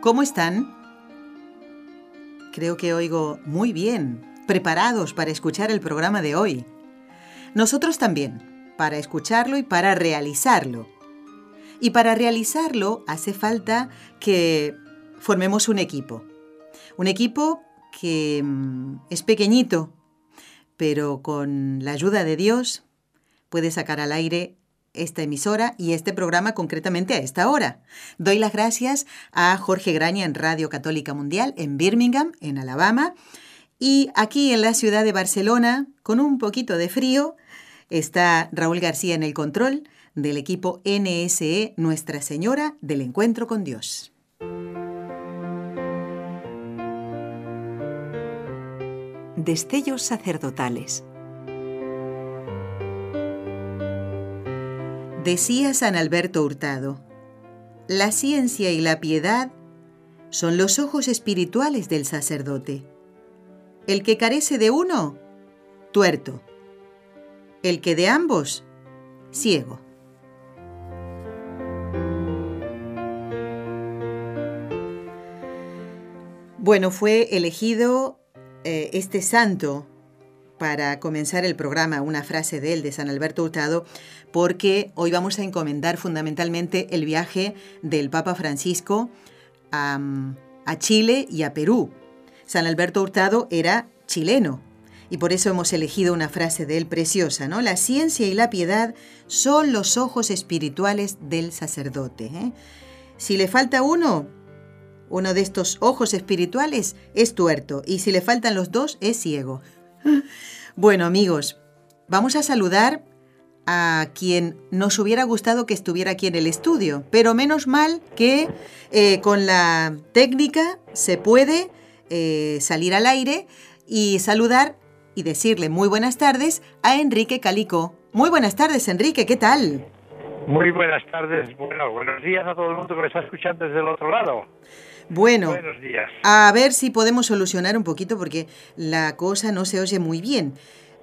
¿Cómo están? Creo que oigo muy bien, preparados para escuchar el programa de hoy. Nosotros también, para escucharlo y para realizarlo. Y para realizarlo hace falta que formemos un equipo. Un equipo que mm, es pequeñito, pero con la ayuda de Dios puede sacar al aire esta emisora y este programa concretamente a esta hora. Doy las gracias a Jorge Graña en Radio Católica Mundial en Birmingham, en Alabama, y aquí en la ciudad de Barcelona, con un poquito de frío, está Raúl García en el control del equipo NSE Nuestra Señora del Encuentro con Dios. Destellos sacerdotales Decía San Alberto Hurtado, la ciencia y la piedad son los ojos espirituales del sacerdote. El que carece de uno, tuerto. El que de ambos, ciego. Bueno, fue elegido eh, este santo para comenzar el programa una frase de él, de San Alberto Hurtado, porque hoy vamos a encomendar fundamentalmente el viaje del Papa Francisco a, Chile y a Perú. San Alberto Hurtado era chileno, y por eso hemos elegido una frase de él preciosa, ¿no? La ciencia y la piedad son los ojos espirituales del sacerdote. ¿eh? Si le falta uno, uno de estos ojos espirituales es tuerto, y si le faltan los dos, es ciego. Bueno amigos, vamos a saludar a quien nos hubiera gustado que estuviera aquí en el estudio, pero menos mal que eh, con la técnica se puede eh, salir al aire y saludar y decirle muy buenas tardes a Enrique Calico. Muy buenas tardes, Enrique, ¿qué tal? Muy buenas tardes, bueno, buenos días a todo el mundo que me está escuchando desde el otro lado. Bueno, a ver si podemos solucionar un poquito porque la cosa no se oye muy bien.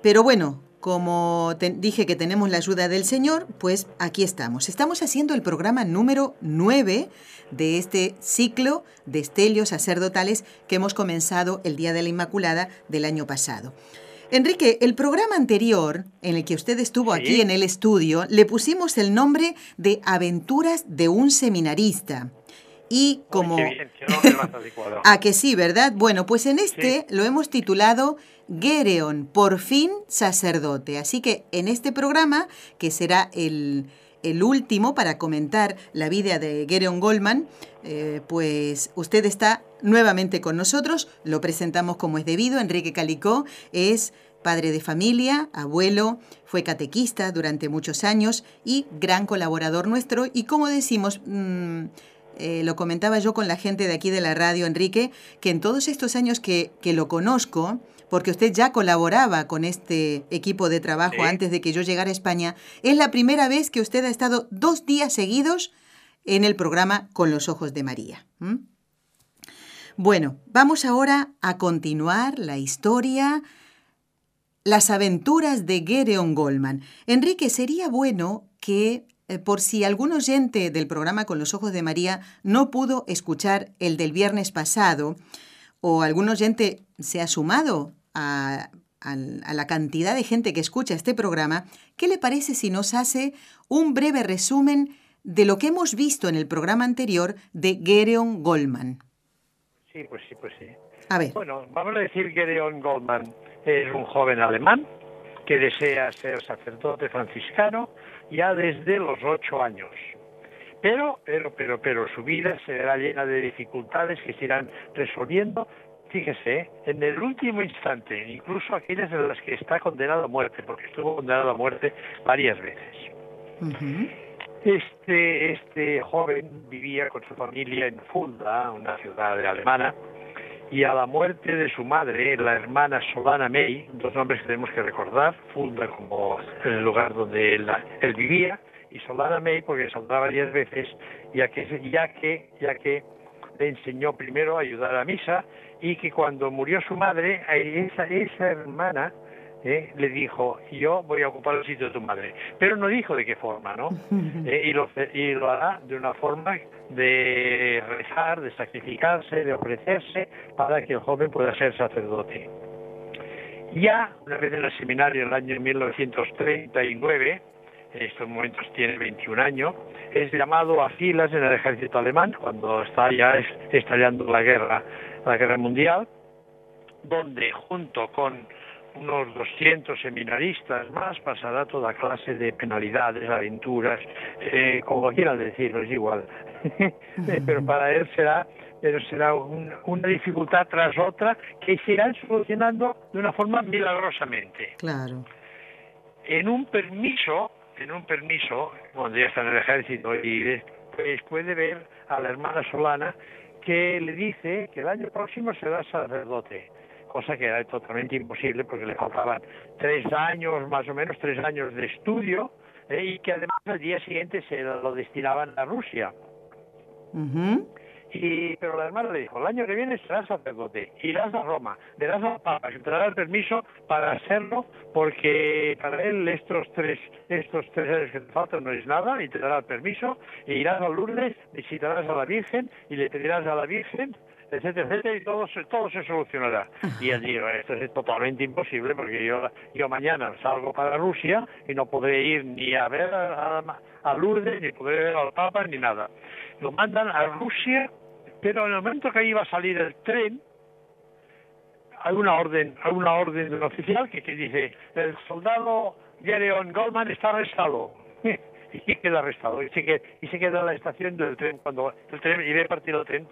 Pero bueno, como dije que tenemos la ayuda del Señor, pues aquí estamos. Estamos haciendo el programa número 9 de este ciclo de estelios sacerdotales que hemos comenzado el Día de la Inmaculada del año pasado. Enrique, el programa anterior, en el que usted estuvo aquí en el estudio, le pusimos el nombre de Aventuras de un seminarista. Y como... a que sí, ¿verdad? Bueno, pues en este lo hemos titulado Gereon, por fin sacerdote. Así que en este programa, que será el, último para comentar la vida de Gereon Goldman, eh, pues usted está nuevamente con nosotros, lo presentamos como es debido. Enrique Calicó es padre de familia, abuelo, fue catequista durante muchos años y gran colaborador nuestro. Y como decimos... Mm, eh, lo comentaba yo con la gente de aquí de la radio, Enrique, que en todos estos años que, lo conozco, porque usted ya colaboraba con este equipo de trabajo antes de que yo llegara a España, es la primera vez que usted ha estado dos días seguidos en el programa Con los Ojos de María. Bueno, vamos ahora a continuar la historia, las aventuras de Gedeon Goldman. Enrique, sería bueno que por si algún oyente del programa Con los Ojos de María no pudo escuchar el del viernes pasado, o algún oyente se ha sumado a, la cantidad de gente que escucha este programa, ¿qué le parece si nos hace un breve resumen de lo que hemos visto en el programa anterior de Gereon Goldman? Sí, pues sí, pues sí. A ver. Bueno, vamos a decir Gereon Goldman es un joven alemán que desea ser sacerdote franciscano ya desde los ocho años. Pero, pero, pero, pero su vida será llena de dificultades que se irán resolviendo, fíjese, en el último instante, incluso aquellas en las que está condenado a muerte, porque estuvo condenado a muerte varias veces. Este, este joven vivía con su familia en Fulda, una ciudad alemana, y a la muerte de su madre, la hermana Solana May, dos nombres que tenemos que recordar, Fulda como el lugar donde él, vivía, y Solana May porque saldrá diez veces, ya que, ya que, ya que le enseñó primero a ayudar a misa y que cuando murió su madre, esa, esa hermana ¿eh? le dijo, yo voy a ocupar el sitio de tu madre. Pero no dijo de qué forma, ¿no? Eh, y, lo, y lo hará de una forma de rezar, de sacrificarse, de ofrecerse para que el joven pueda ser sacerdote. Ya, una vez en el seminario en el año 1939, en estos momentos tiene 21 años, es llamado a filas en el ejército alemán cuando está ya estallando la guerra, la guerra mundial, donde junto con unos 200 seminaristas más, pasará toda clase de penalidades, aventuras, eh, como quieran decirlo, es igual. pero para él será, pero será una dificultad tras otra que se irán solucionando de una forma milagrosamente. Claro. En un permiso, en un permiso, cuando ya está en el ejército y pues puede ver a la hermana Solana que le dice que el año próximo será sacerdote cosa que era totalmente imposible porque le faltaban tres años, más o menos tres años de estudio, eh, y que además al día siguiente se lo destinaban a Rusia. Y, pero la hermana le dijo, el año que viene serás sacerdote, irás a Roma, le das al Papa, te dará el permiso para hacerlo, porque para él estos tres, estos tres años que te faltan no es nada, y te dará el permiso, e irás a Lourdes, visitarás a la Virgen, y le pedirás a la Virgen etcétera, etcétera, y todo todo se solucionará. Y él dijo, esto es totalmente imposible porque yo, yo mañana salgo para Rusia y no podré ir ni a ver a, Lourdes, ni podré ver al Papa, ni nada. Lo mandan a Rusia, pero en el momento que iba a salir el tren, hay una orden, hay una orden del oficial que, que dice, el soldado Gereon Goldman está arrestado. y queda arrestado y se queda, y se queda en la estación del tren cuando el tren y ve partir el tren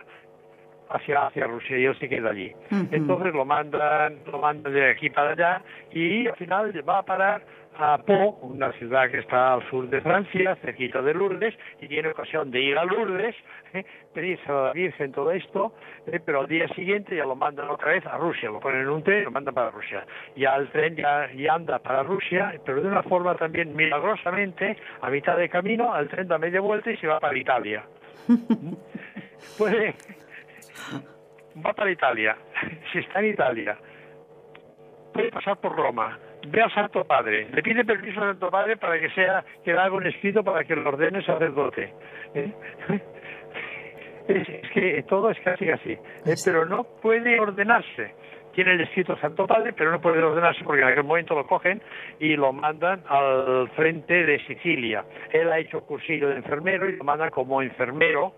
hacia, hacia Rusia y él se queda allí. Entonces lo mandan, lo mandan de aquí para allá y al final va a parar a Po, una ciudad que está al sur de Francia, cerquita de Lourdes, y tiene ocasión de ir a Lourdes, ¿eh? pedirse a la Virgen todo esto, ¿eh? pero al día siguiente ya lo mandan otra vez a Rusia, lo ponen en un tren y lo mandan para Rusia. Ya el tren ya, ya anda para Rusia, pero de una forma también milagrosamente, a mitad de camino, el tren da media vuelta y se va para Italia. Puede, va para Italia, si está en Italia, puede pasar por Roma, ve al Santo Padre, le pide permiso al Santo Padre para que sea que le haga un escrito para que lo ordene sacerdote. ¿eh? Es, que todo es casi así, ¿eh? pero no puede ordenarse. Tiene el escrito Santo Padre, pero no puede ordenarse porque en aquel momento lo cogen y lo mandan al frente de Sicilia. Él ha hecho cursillo de enfermero y lo mandan como enfermero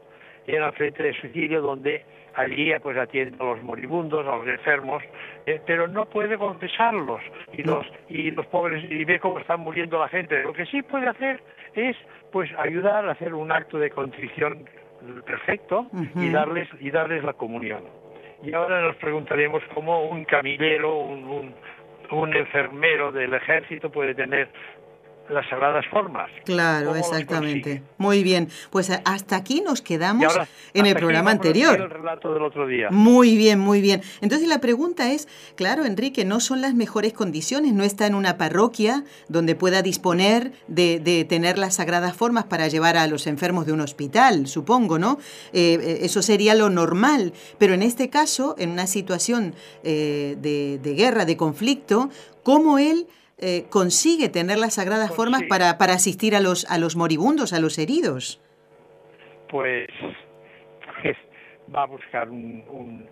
en el frente de Sicilia, donde allí pues atiende a los moribundos, a los enfermos, eh, pero no puede confesarlos y los y los pobres y ve cómo están muriendo la gente. Lo que sí puede hacer es pues ayudar a hacer un acto de contrición perfecto y darles y darles la comunión. Y ahora nos preguntaremos cómo un camillero, un, un enfermero del ejército puede tener las sagradas formas. Claro, exactamente. Muy bien, pues hasta aquí nos quedamos en el programa anterior. El relato del otro día. Muy bien, muy bien. Entonces la pregunta es, claro, Enrique, no son las mejores condiciones, no está en una parroquia donde pueda disponer de, de tener las sagradas formas para llevar a los enfermos de un hospital, supongo, ¿no? Eh, eh, eso sería lo normal, pero en este caso, en una situación eh, de, de guerra, de conflicto, ¿cómo él eh, consigue tener las sagradas formas para, para asistir a los, a los moribundos, a los heridos? Pues, va a buscar un,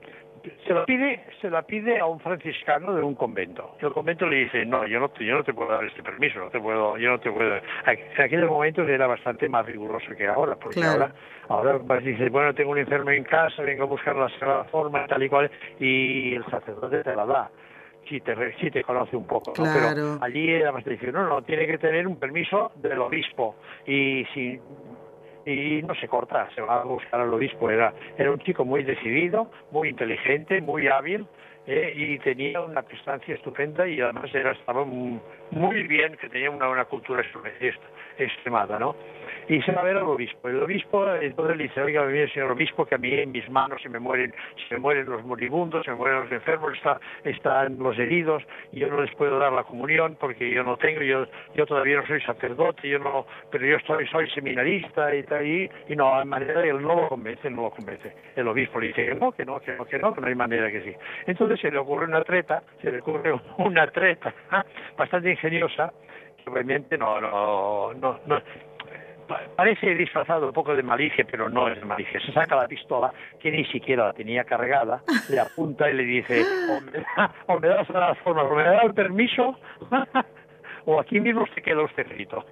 se lo pide se la pide a un franciscano de un convento. Y el convento le dice no yo no te, yo no te puedo dar este permiso no te puedo yo no te puedo en aquellos momentos era bastante más riguroso que ahora porque ahora ahora pues, dice bueno tengo un enfermo en casa vengo a buscar la sagrada forma tal y cual y el sacerdote te la da sí te, sí te conoce un poco, pero allí era más difícil. No, no, tiene que tener un permiso del obispo y si y no se corta, se va a buscar al obispo. Era, era un chico muy decidido, muy inteligente, muy hábil eh, y tenía una prestancia estupenda y además era, estaba muy bien, que tenía una, una cultura extremada, ¿no? Y se va a ver al obispo. El obispo entonces le dice, oiga, mire, señor obispo, que a mí en mis manos se me mueren, se me mueren los moribundos, se me mueren los enfermos, están los heridos, y yo no les puedo dar la comunión porque yo no tengo, yo, yo todavía no soy sacerdote, yo no, pero yo estoy, soy seminarista y tal, y, no, de manera él no lo convence, no lo convence. El obispo le dice que no, que no, que no, que no, que no hay manera que sí. Entonces se le ocurre una treta, se le ocurre una treta bastante ingeniosa, obviamente no, no, no, no parece disfrazado un poco de malicia, pero no es malicia. Se saca la pistola, que ni siquiera la tenía cargada, le apunta y le dice, o me, das las formas, o me da el permiso, o aquí mismo se queda usted frito.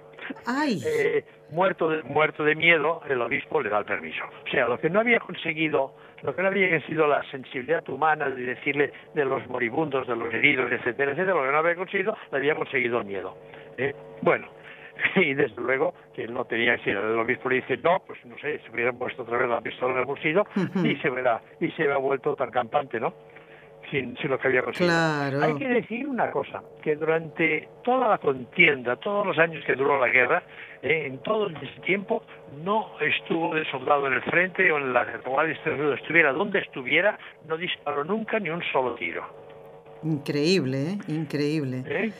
Eh, muerto, de, muerto de miedo, el obispo le da el permiso. O sea, lo que no había conseguido, lo que no había conseguido la sensibilidad humana de decirle de los moribundos, de los heridos, etcétera, etcétera, lo que no había conseguido, lo había conseguido el miedo. ¿eh? Bueno, y desde luego que él no tenía que. El obispo le dice, no, pues no sé, se hubiera puesto otra vez la pistola en el bolsillo y se verá, y se ha vuelto tan campante, ¿no? Sin, sin, lo que había conseguido. Hay que decir una cosa, que durante toda la contienda, todos los años que duró la guerra, eh, en todo ese tiempo no estuvo de soldado en el frente o en la retaguardia, estuviera donde estuviera, no disparó nunca ni un solo tiro. Increíble, ¿eh? Increíble. ¿Eh?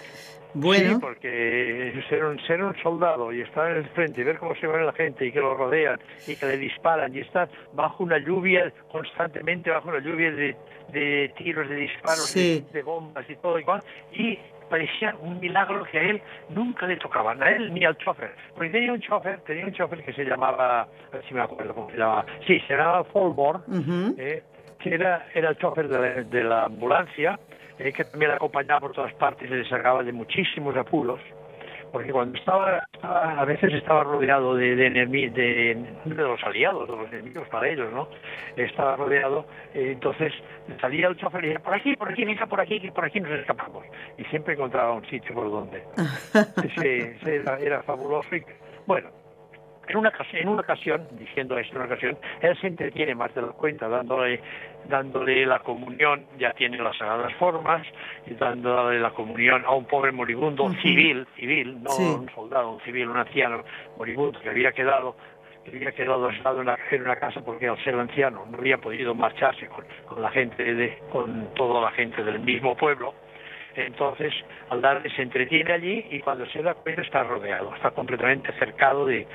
Bueno. Sí, porque ser un, ser un soldado y estar en el frente y ver cómo se mueve la gente y que lo rodean y que le disparan y estar bajo una lluvia, constantemente bajo una lluvia de, de tiros, de disparos, de, bombas y todo igual, y parecía un milagro que a él nunca le tocaban, a él ni al chofer. Porque tenía un chofer, tenía un chofer que se llamaba, a ver si me acuerdo cómo se llamaba, sí, se llamaba Folbor, eh, que era, era el chofer de de la ambulancia, eh, que también la acompañaba por todas partes y le sacaba de muchísimos apuros, porque cuando estaba, a veces estaba rodeado de, de, de, los aliados, de los enemigos para ellos, ¿no? Estaba rodeado, eh, entonces salía el chofer y decía, por aquí, por aquí, venga por aquí, por aquí nos escapamos. Y siempre encontraba un sitio por donde. Ese, era, era fabuloso. Y, bueno, en una, en una ocasión, diciendo esto en una ocasión, él se entretiene más de la cuenta, dándole, dándole la comunión, ya tiene las sagradas formas, y dándole la comunión a un pobre moribundo civil, civil, no un soldado, un civil, un anciano moribundo que había quedado que había quedado aislado en, en una casa porque al ser anciano no había podido marcharse con, con la gente de, con toda la gente del mismo pueblo entonces, al darle se entretiene allí y cuando se da cuenta está rodeado, está completamente cercado de,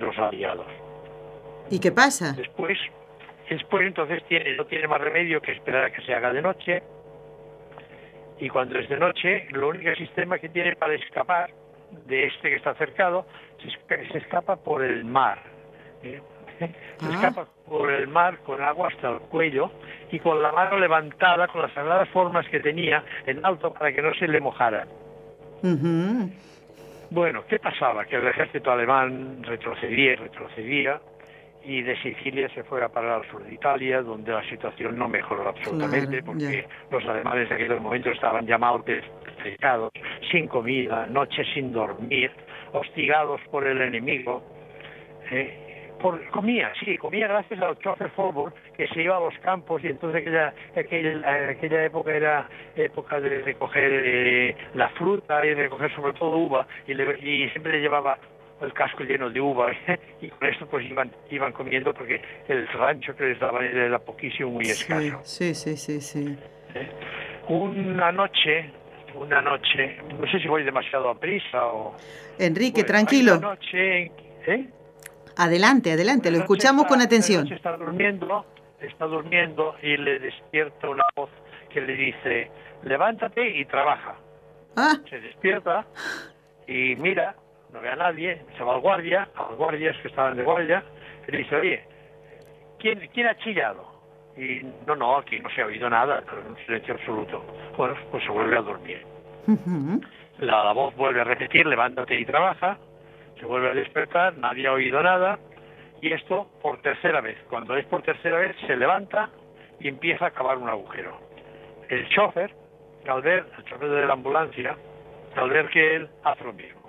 los aliados. ¿Y qué pasa? Después, después entonces tiene, no tiene más remedio que esperar a que se haga de noche. Y cuando es de noche, lo único sistema que tiene para escapar de este que está cercado, se, escapa por el mar. ¿eh? Ah. escapa por el mar con agua hasta el cuello y con la mano levantada, con las sagradas formas que tenía en alto para que no se le mojara. Bueno, ¿qué pasaba? Que el ejército alemán retrocedía y retrocedía y de Sicilia se fue a parar al sur de Italia, donde la situación no mejoró absolutamente, porque los alemanes en aquel momento estaban llamados despejados, sin comida, noches sin dormir, hostigados por el enemigo. ¿eh? Comía, sí, comía gracias al chofer fútbol que se iba a los campos y entonces aquella, aquella, aquella época era época de recoger eh, la fruta y de recoger sobre todo uva y, y siempre le llevaba el casco lleno de uva y con esto pues iban iban comiendo porque el rancho que les daban era poquísimo muy escaso. Sí, sí, sí, sí. ¿Eh? Una noche, una noche, no sé si voy demasiado a prisa o... Enrique, tranquilo. Una noche, ¿eh? Adelante, adelante, lo escuchamos con atención. Está durmiendo, está durmiendo y le despierta una voz que le dice, levántate y trabaja. Ah. Se despierta y mira, no ve a nadie, se va al guardia, a los guardias que estaban de guardia, y le dice, oye, ¿quién, ¿quién ha chillado? Y no, no, aquí no se ha oído nada, un silencio absoluto. Bueno, pues se vuelve a dormir. la voz vuelve a repetir, levántate y trabaja se vuelve a despertar, nadie ha oído nada, y esto por tercera vez. Cuando es por tercera vez, se levanta y empieza a cavar un agujero. El chofer, al ver, el chofer de la ambulancia, al ver que él hace lo mismo.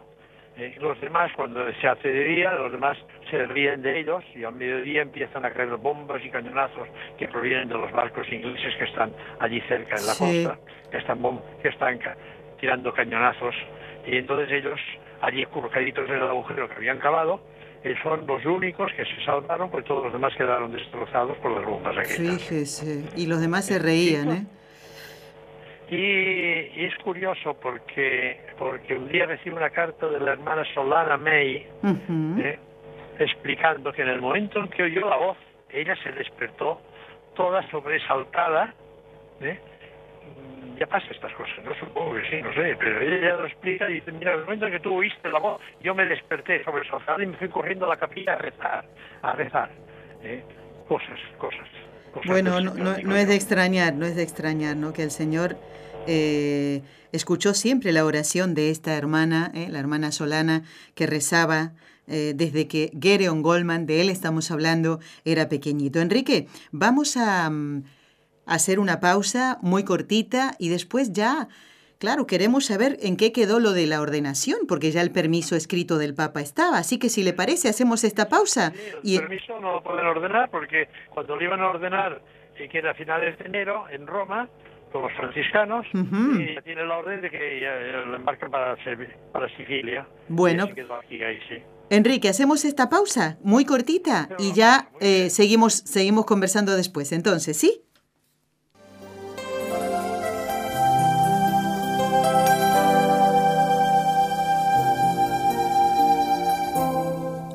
Eh, los demás, cuando se hace de día, los demás se ríen de ellos y al mediodía empiezan a caer bombas y cañonazos que provienen de los barcos ingleses que están allí cerca en la costa, que están, que están tirando cañonazos y entonces ellos allí curcaditos en el agujero que habían cavado, son los únicos que se salvaron, pues todos los demás quedaron destrozados por las bombas aquellas. Fíjese, y los demás se reían, ¿eh? Y, es curioso porque, porque un día recibo una carta de la hermana Solana May ¿eh? explicando que en el momento en que oyó la voz, ella se despertó toda sobresaltada. ¿eh? Ya pasa estas cosas, no supongo que sí, no sé, pero ella ya lo explica y dice, mira, el momento en que tú oíste la voz, yo me desperté sobresaltada y me fui corriendo a la capilla a rezar, a rezar. ¿eh? Cosas, cosas. bueno, no, no, es de extrañar, no es de extrañar, ¿no? Que el Señor eh, escuchó siempre la oración de esta hermana, ¿eh? la hermana Solana, que rezaba eh, desde que Gereon Goldman, de él estamos hablando, era pequeñito. Enrique, vamos a, mm, hacer una pausa muy cortita y después ya, claro, queremos saber en qué quedó lo de la ordenación, porque ya el permiso escrito del Papa estaba. Así que si le parece, hacemos esta pausa. el permiso no lo pueden ordenar porque cuando lo iban a ordenar, que era a finales de enero, en Roma, los franciscanos y ya tiene la orden de que ya, lo embarcan para, para Sicilia. Bueno. Enrique, hacemos esta pausa muy cortita y ya eh, seguimos, seguimos conversando después. Entonces, ¿sí?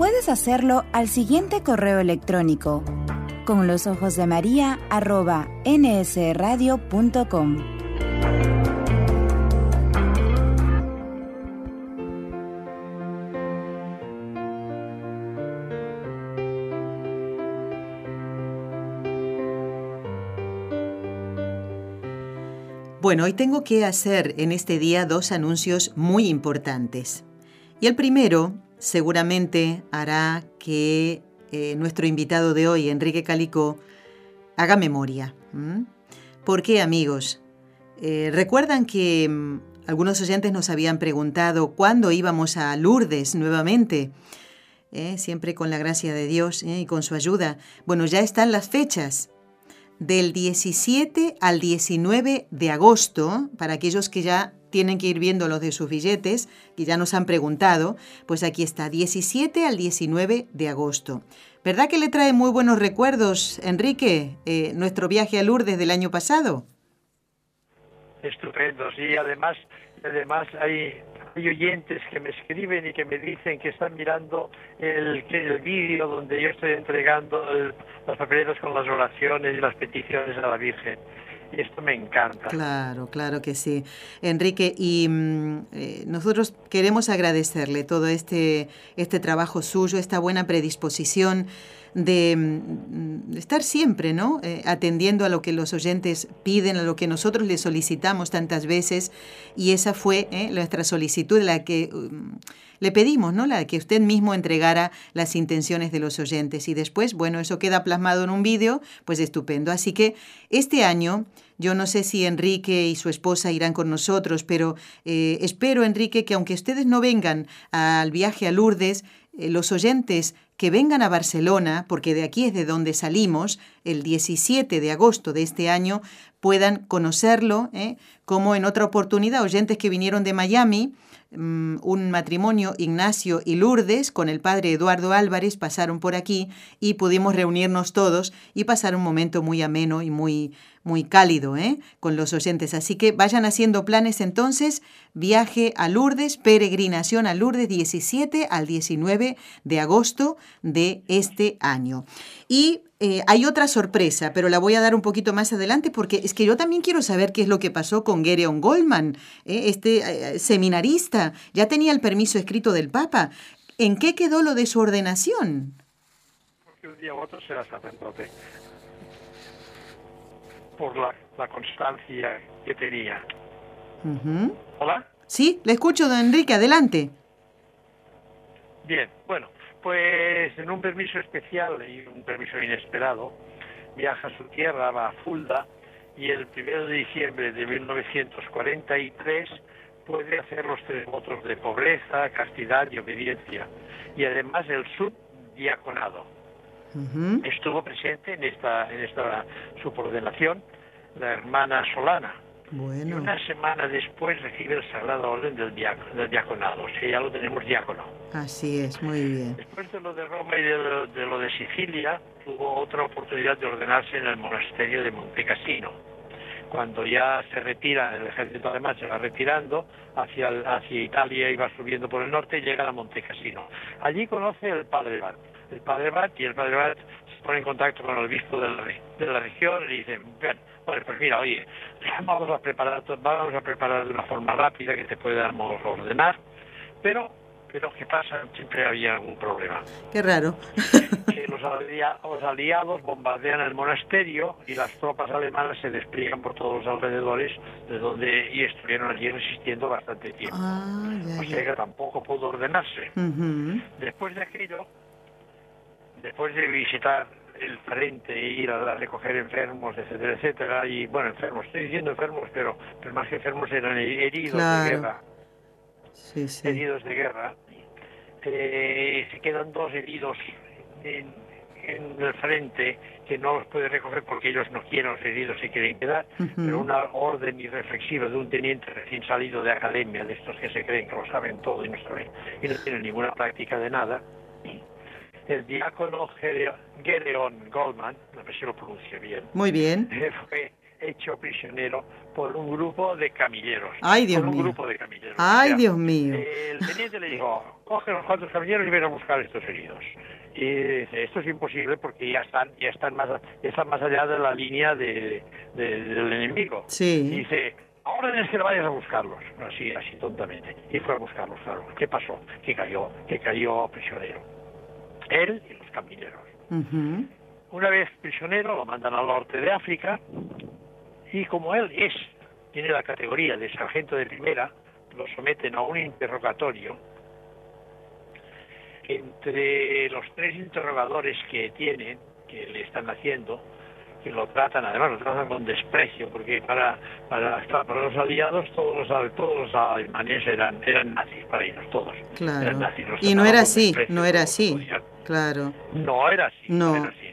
Puedes hacerlo al siguiente correo electrónico con los ojos de María arroba nsradio.com. Bueno, hoy tengo que hacer en este día dos anuncios muy importantes. Y el primero seguramente hará que eh, nuestro invitado de hoy, Enrique Calicó, haga memoria. ¿Por qué, amigos? Eh, Recuerdan que mm, algunos oyentes nos habían preguntado cuándo íbamos a Lourdes nuevamente. Eh, siempre con la gracia de Dios y con su ayuda. Bueno, ya están las fechas del 17 al 19 de agosto, para aquellos que ya tienen que ir viendo los de sus billetes, que ya nos han preguntado, pues aquí está, 17 al 19 de agosto. ¿Verdad que le trae muy buenos recuerdos, Enrique, eh, nuestro viaje a Lourdes del año pasado? Estupendo, sí, además, además hay oyentes que me escriben y que me dicen que están mirando el, el vídeo donde yo estoy entregando los papeleros con las oraciones y las peticiones a la Virgen. Esto me encanta. Claro, claro que sí. Enrique, y mm, eh, nosotros queremos agradecerle todo este, este trabajo suyo, esta buena predisposición de, mm, estar siempre, ¿no? Eh, atendiendo a lo que los oyentes piden, a lo que nosotros les solicitamos tantas veces, y esa fue eh, nuestra solicitud, la que mm, le pedimos, ¿no? La que usted mismo entregara las intenciones de los oyentes. Y después, bueno, eso queda plasmado en un vídeo, pues estupendo. Así que este año, yo no sé si Enrique y su esposa irán con nosotros, pero eh, espero, Enrique, que aunque ustedes no vengan al viaje a Lourdes, los oyentes que vengan a Barcelona, porque de aquí es de donde salimos, el 17 de agosto de este año, puedan conocerlo, ¿eh? como en otra oportunidad, oyentes que vinieron de Miami, mm, un matrimonio Ignacio y Lourdes con el padre Eduardo Álvarez pasaron por aquí y pudimos reunirnos todos y pasar un momento muy ameno y muy, muy cálido ¿eh? con los oyentes. Así que vayan haciendo planes entonces. Viaje a Lourdes, peregrinación a Lourdes 17 al 19 de agosto de este año. Y eh, hay otra sorpresa, pero la voy a dar un poquito más adelante porque es que yo también quiero saber qué es lo que pasó con Gereon Goldman, ¿eh? este seminarista. Ya tenía el permiso escrito del Papa. ¿En qué quedó lo de su ordenación? Porque un día u otro será sacerdote por la, constancia que tenía. ¿Hola? Sí, le escucho, don Enrique, adelante. Bien, bueno, Pues en un permiso especial y un permiso inesperado, viaja a su tierra, va a Fulda, y el 1 de diciembre de 1943 puede hacer los tres votos de pobreza, castidad y obediencia, y además el subdiaconado. Estuvo presente en esta, en esta subordinación la hermana Solana. Y una semana después recibe el sagrado orden del, del diaconado, o sea, ya lo tenemos diácono. Así es, muy bien. Después de lo de Roma y de lo de, Sicilia, tuvo otra oportunidad de ordenarse en el monasterio de Montecassino. Cuando ya se retira, el ejército alemán se va retirando hacia, hacia Italia y va subiendo por el norte, llega a Montecassino. Allí conoce al padre Bat. El padre Bat y el padre Bat se pone en contacto con el obispo de la, de la región y dice, bueno, pues mira, oye, vamos a preparar, vamos a preparar de una forma rápida que te podamos ordenar, pero pero ¿qué pasa? Siempre había algún problema. Qué raro. que los, aliados bombardean el monasterio y las tropas alemanas se despliegan por todos los alrededores de donde y estuvieron allí resistiendo bastante tiempo. Ah, o sea que tampoco pudo ordenarse. Después de aquello, después de visitar el frente, ir a, recoger enfermos, etcétera, etcétera, y bueno, enfermos, estoy diciendo enfermos, pero, más que enfermos eran heridos de guerra sí, sí. heridos de guerra. Eh, se quedan dos heridos en, el frente que no los puede recoger porque ellos no quieren los heridos, se quieren quedar, pero una orden irreflexiva de un teniente recién salido de academia, de estos que se creen que lo saben todo y no saben y no tienen ninguna práctica de nada, el diácono Gedeon Goldman, no sé si lo pronuncio bien, muy bien, fue hecho prisionero por un grupo de camilleros. Ay, Dios por un mío. grupo de camilleros. Ay, Dios mío. El teniente le dijo, coge los cuatro camilleros y ven a buscar estos heridos. Y dice, esto es imposible porque ya están, ya están más, están más allá de la línea de, del enemigo. Sí. Y dice, ahora es que vayas a buscarlos. Así, así tontamente. Y fue a buscarlos, claro. ¿Qué pasó? Que cayó, que cayó prisionero. Él y los camilleros. Una vez prisionero, lo mandan al norte de África y como él es, tiene la categoría de sargento de primera, lo someten a un interrogatorio. Entre los tres interrogadores que tienen, que le están haciendo, que lo tratan, además lo tratan con desprecio, porque para, para, para los aliados todos los, todos los alemanes eran, eran nazis para ellos, todos. Claro. y no era así, no era así. Claro. No era así. No. no era así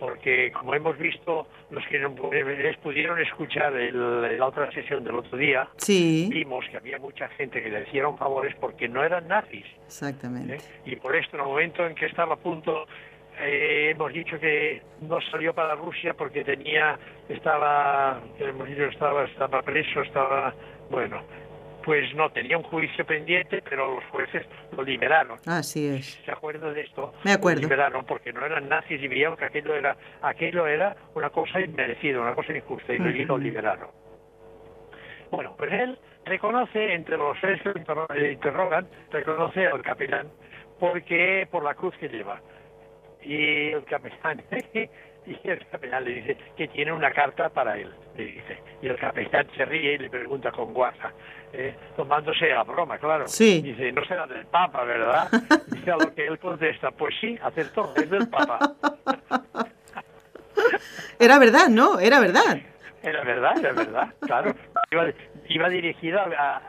porque como hemos visto, los que no pudieron escuchar la otra sesión del otro día, vimos que había mucha gente que le hicieron favores porque no eran nazis. Exactamente. ¿Eh? Y por esto, en el momento en que estaba a punto, eh, hemos dicho que no salió para Rusia porque tenía, estaba, hemos dicho, estaba, estaba preso, estaba, bueno, pues no tenía un juicio pendiente, pero los jueces lo liberaron. Así es. ¿Se acuerda de esto? Me acuerdo. Lo liberaron porque no eran nazis y veían que aquello era, aquello era una cosa inmerecida, una cosa injusta, y lo liberaron. Bueno, pues él reconoce, entre los seres que lo interrogan, reconoce al capitán, porque por la cruz que lleva. Y el capitán y el capitán le dice que tiene una carta para él, le dice. Y el capitán se ríe y le pregunta con guasa, eh, tomándose a broma, claro. Sí. Dice, no será del Papa, ¿verdad? Dice a lo que él contesta, pues sí, acertó, es del Papa. Era verdad, ¿no? Era verdad. Era verdad, era verdad, claro. Iba, iba dirigida a,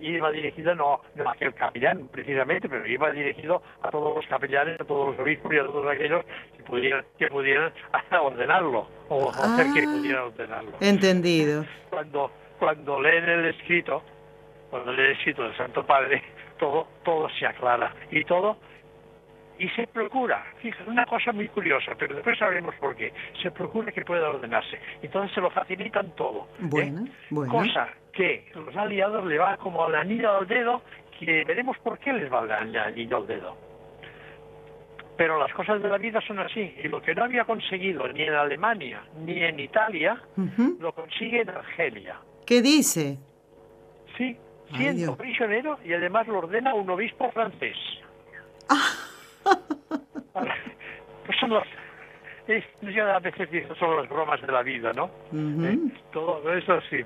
iba dirigido no, no a aquel capellán precisamente, pero iba dirigido a todos los capellanes, a todos los obispos y a todos aquellos que pudieran, que pudieran ordenarlo o hacer que ah, pudieran ordenarlo. Entendido. Cuando, cuando leen el escrito, cuando leen el escrito del Santo Padre, todo, todo se aclara y todo y se procura, fíjate, una cosa muy curiosa, pero después sabremos por qué, se procura que pueda ordenarse. Entonces se lo facilitan todo. ¿eh? Bueno, bueno. Cosa que los aliados le va como al anillo al dedo, que veremos por qué les va el anillo al dedo. Pero las cosas de la vida son así, y lo que no había conseguido ni en Alemania ni en Italia, lo consigue en Argelia. ¿Qué dice? Sí, siendo prisionero y además lo ordena un obispo francés. Ah. Pues son los, yo a veces digo, son las bromas de la vida, ¿no? ¿Eh? Todo eso sí.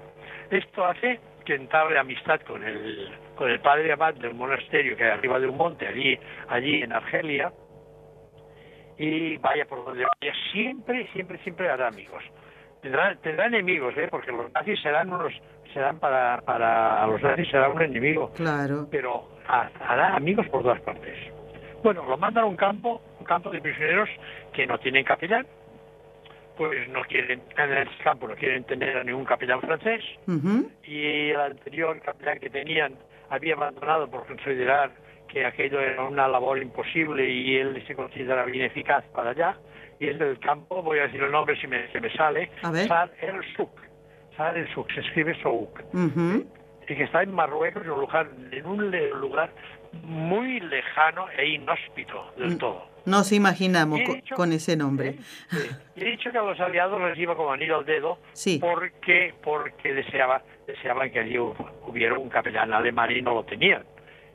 Esto hace que entable amistad con el, con el padre abad del monasterio que hay arriba de un monte, allí, allí en Argelia, y vaya por donde vaya, siempre, siempre, siempre hará amigos. Tendrá, tendrá enemigos, ¿eh? porque los nazis serán unos, serán para, para los nazis será un enemigo. Claro. Pero hará amigos por todas partes. Bueno, lo mandan a un campo, campo de prisioneros que no tienen capellán, pues no quieren, en el campo no quieren tener a ningún capellán francés, y el anterior capellán que tenían había abandonado por considerar que aquello era una labor imposible y él se consideraba ineficaz para allá, y es del campo, voy a decir el nombre si me, me sale, Sar el Suk. Sar el Suk, se escribe Souk. Y que está en Marruecos, en un lugar, en un lugar muy lejano e inhóspito del mm, todo. Nos imaginamos con, ese nombre. he dicho que a los aliados les iba como anillo al dedo porque, porque deseaba, deseaban que allí hubiera un capellán alemán y no lo tenían.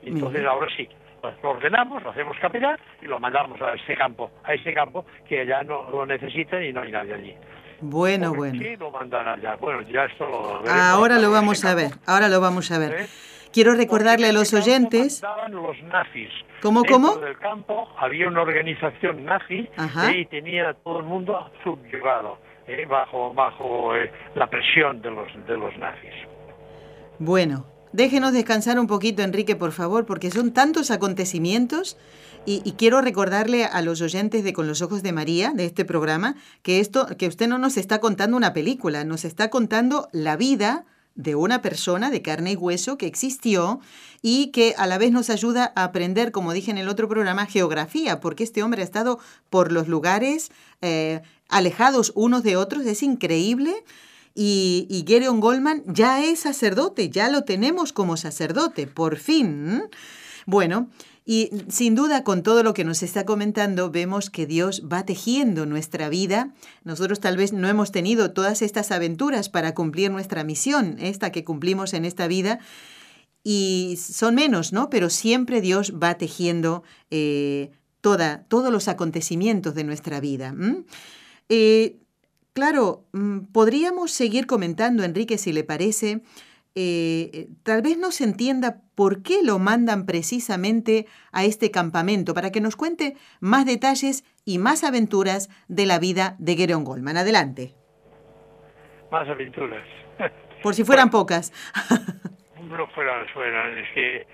Entonces ahora sí, lo ordenamos, lo hacemos capellán y lo mandamos a ese campo, a ese campo que ya no lo necesitan y no hay nadie allí. Bueno, bueno. lo mandan allá? Bueno, ya esto lo Ahora lo vamos a ver, ahora lo vamos a ver. ¿Eh? Quiero recordarle a los oyentes. los nazis. ¿Cómo, cómo? del campo había una organización nazi y tenía a todo el mundo subyugado, ¿eh? bajo, bajo eh, la presión de los, de los nazis. Bueno, Déjenos descansar un poquito, Enrique, por favor, porque son tantos acontecimientos y, quiero recordarle a los oyentes de Con los Ojos de María, de este programa, que, esto, que usted no nos está contando una película, nos está contando la vida de una persona de carne y hueso que existió y que a la vez nos ayuda a aprender, como dije en el otro programa, geografía, porque este hombre ha estado por los lugares eh, alejados unos de otros, es increíble y, y Gereon Goldman ya es sacerdote, ya lo tenemos como sacerdote, por fin. Bueno, y sin duda con todo lo que nos está comentando vemos que Dios va tejiendo nuestra vida. Nosotros tal vez no hemos tenido todas estas aventuras para cumplir nuestra misión, esta que cumplimos en esta vida, y son menos, ¿no? Pero siempre Dios va tejiendo eh, toda, todos los acontecimientos de nuestra vida. Claro, mm, podríamos seguir comentando, Enrique, si le parece. Eh, tal vez no se entienda por qué lo mandan precisamente a este campamento, para que nos cuente más detalles y más aventuras de la vida de Geron Goldman. Adelante. Más aventuras. Por si fueran pocas. no fueran, fueran, es que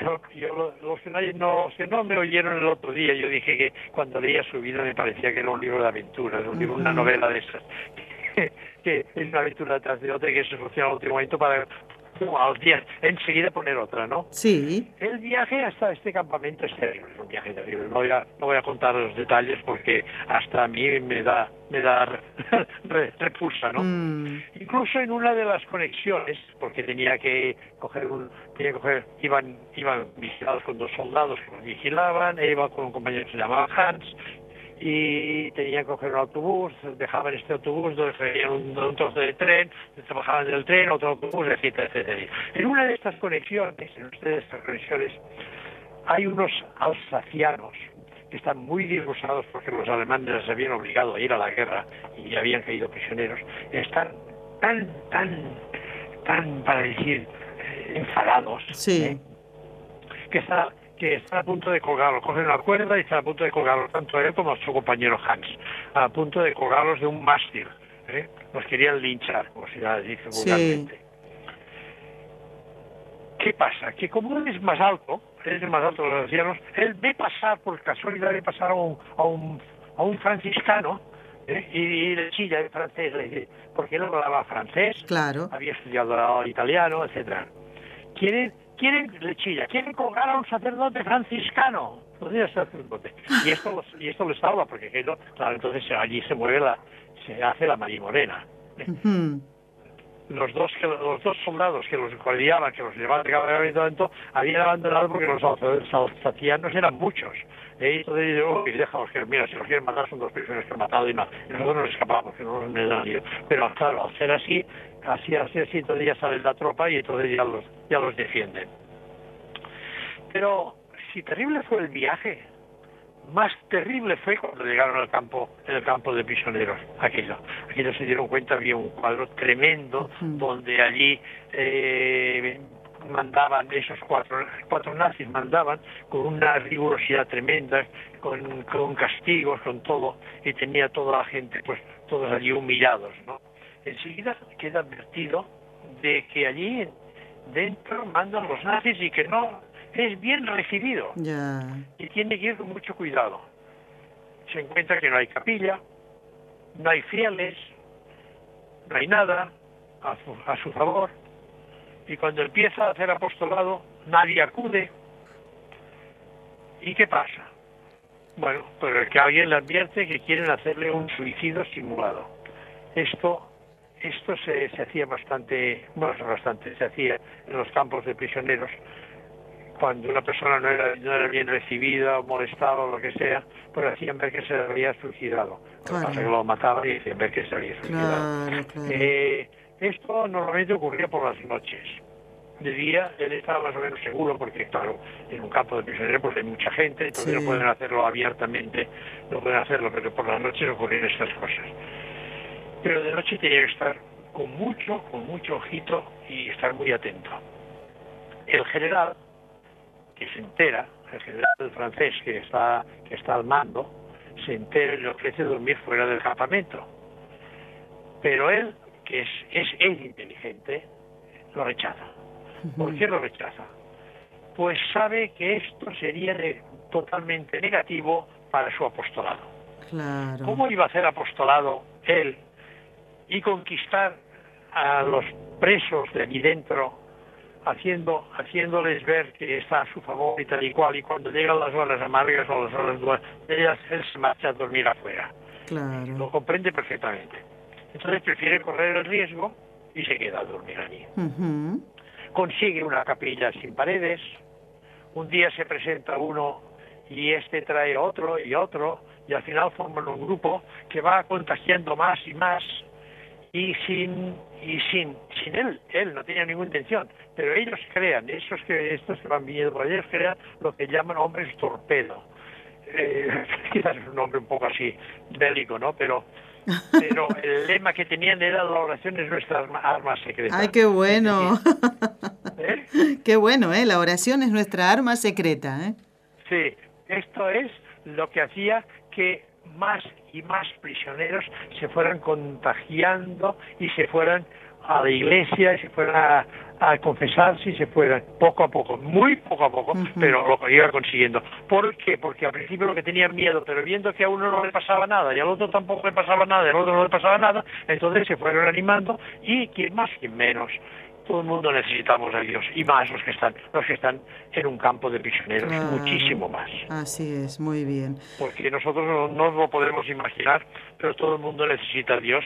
yo, yo los, que no, los que no me oyeron el otro día, yo dije que cuando leía su vida me parecía que era un libro de aventuras, un libro, una novela de esas, que, es una aventura tras de otra que se funciona al último momento para a los días enseguida poner otra, ¿no? Sí. El viaje hasta este campamento es terrible, es un viaje terrible. No voy a, no voy a contar los detalles porque hasta a mí me da, me da repulsa, ¿no? Mm. Incluso en una de las conexiones, porque tenía que coger un, tenía que coger, iban, iban vigilados con dos soldados que nos vigilaban, e iba con un compañero que se llamaba Hans, y tenían que coger un autobús, dejaban este autobús, donde un, un trozo de tren, trabajaban del tren, otro autobús, etcétera, etcétera. En una de estas conexiones, en una de estas conexiones, hay unos alsacianos que están muy disgustados porque los alemanes les habían obligado a ir a la guerra y habían caído prisioneros. Están tan, tan, tan, para decir, eh, enfadados. Sí. ¿eh? Que está que está a punto de colgarlo, cogen una cuerda y está a punto de colgarlo, tanto él como a su compañero Hans, a punto de colgarlos de un mástil. ¿eh? Los querían linchar, como se dice vulgarmente. ¿Qué pasa? Que como él es más alto, él es más alto de los ancianos, él ve pasar, por casualidad, ve pasar a un, a un, a un franciscano ¿eh? y, le chilla en francés, porque él hablaba francés, claro. había estudiado italiano, etcétera. Quiere quieren, le chilla, quieren colgar a un sacerdote franciscano. Sacerdote. Y esto, y esto lo salva, porque claro, entonces allí se mueve la, se hace la marimorena. Los dos, que, los dos soldados que los guardiaban, que los llevaban de caballo habían abandonado porque los alsacianos eran muchos. Y entonces digo, déjalos que, mira, si los quieren matar son dos personas que han matado y, no, y nosotros nos escapamos, que no nos dan lío. Pero claro, al ser así, así, así, así, entonces ya sale la tropa y entonces ya los, ya los defienden. Pero si terrible fue el viaje, más terrible fue cuando llegaron al campo, en el campo de prisioneros, aquello. Aquello se dieron cuenta, había un cuadro tremendo, donde allí eh, mandaban, esos cuatro, cuatro nazis mandaban con una rigurosidad tremenda, con, con castigos, con todo, y tenía toda la gente, pues todos allí humillados, ¿no? Enseguida queda advertido de que allí dentro mandan los nazis y que no es bien recibido y tiene que ir con mucho cuidado. Se encuentra que no hay capilla, no hay fieles, no hay nada a su, a su favor y cuando empieza a hacer apostolado nadie acude. ¿Y qué pasa? Bueno, pues que alguien le advierte que quieren hacerle un suicidio simulado. Esto esto se, se hacía bastante, bueno, bastante, se hacía en los campos de prisioneros cuando una persona no era, no era bien recibida o molestada o lo que sea, pues hacían ver que se había suicidado. Lo que lo mataban y hacían ver que se había suicidado. Eh, esto normalmente ocurría por las noches. De día él estaba más o menos seguro porque, claro, en un campo de prisioneros pues hay mucha gente, entonces no pueden hacerlo abiertamente, no pueden hacerlo, pero por las noches ocurrían estas cosas. Pero de noche tenía que estar con mucho, con mucho ojito y estar muy atento. El general se entera, el general francés que está, que está al mando, se entera y le ofrece dormir fuera del campamento. Pero él, que es, es él inteligente, lo rechaza. ¿Por qué lo rechaza? Pues sabe que esto sería totalmente negativo para su apostolado. ¿Cómo iba a hacer apostolado él y conquistar a los presos de allí dentro haciendo, haciéndoles ver que está a su favor y tal y cual, y cuando llegan las horas amargas o las horas duras, ellas, él se marcha a dormir afuera. Claro. Lo comprende perfectamente. Entonces prefiere correr el riesgo y se queda a dormir allí. Consigue una capilla sin paredes, un día se presenta uno y este trae otro y otro, y al final forman un grupo que va contagiando más y más y sin y sin sin él él no tenía ninguna intención. Pero ellos crean esos que estos que van viniendo por ellos crean lo que llaman hombres torpedo. Eh, quizás es un nombre un poco así bélico no pero pero el lema que tenían era la oración es nuestra arma, secreta ay qué bueno. ¿Eh? qué bueno eh la oración es nuestra arma secreta eh sí esto es lo que hacía que más y más prisioneros se fueran contagiando y se fueran a la iglesia, y se fueran a, confesarse y se fueran poco a poco, muy poco a poco, pero lo iba consiguiendo. ¿Por qué? Porque al principio lo que tenían miedo, pero viendo que a uno no le pasaba nada y al otro tampoco le pasaba nada y al otro no le pasaba nada, entonces se fueron animando y quien más, quien menos todo el mundo necesitamos a Dios y más los que están los que están en un campo de prisioneros muchísimo más. Así es muy bien. Porque nosotros no, lo podemos imaginar pero todo el mundo necesita a Dios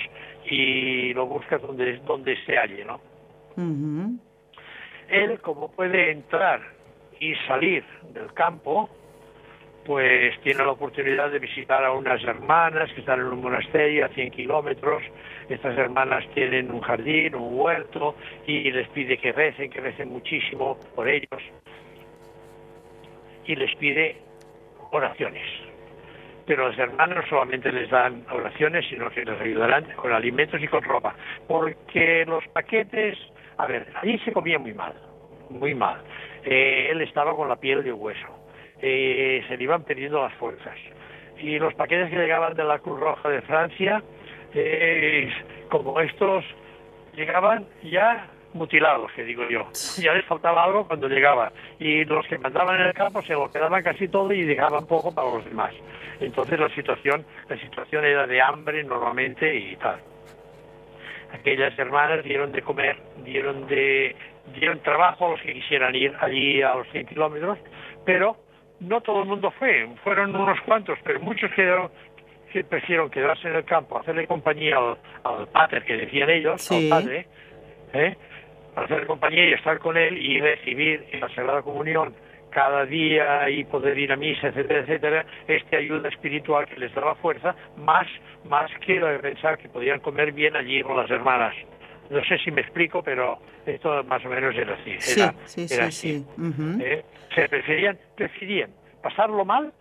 y lo busca donde donde se halle no él como puede entrar y salir del campo pues tiene la oportunidad de visitar a unas hermanas que están en un monasterio a 100 kilómetros. Estas hermanas tienen un jardín, un huerto y les pide que recen, que recen muchísimo por ellos. Y les pide oraciones. Pero las hermanas no solamente les dan oraciones, sino que les ayudarán con alimentos y con ropa. Porque los paquetes, a ver, allí se comía muy mal, muy mal. Eh, él estaba con la piel de hueso eh, se le iban perdiendo las fuerzas. Y los paquetes que llegaban de la Cruz Roja de Francia, eh, como estos, llegaban ya mutilados, que digo yo. Ya les faltaba algo cuando llegaban. Y los que mandaban en el campo se lo quedaban casi todo y dejaban poco para los demás. Entonces la situación, la situación era de hambre normalmente y tal. Aquellas hermanas dieron de comer, dieron de dieron trabajo a los que quisieran ir allí a los 100 kilómetros, pero no todo el mundo fue, fueron unos cuantos, pero muchos quedaron, que prefirieron quedarse en el campo, hacerle compañía al, padre que decían ellos, al padre, ¿eh? hacerle compañía y estar con él y recibir en la Sagrada Comunión cada día y poder ir a misa, etcétera, etcétera, esta ayuda espiritual que les daba fuerza, más, más que lo de pensar que podían comer bien allí con las hermanas. No sé si me explico, pero esto más o menos era así. sí, sí, sí, ¿eh? Se preferían, preferían pasarlo mal,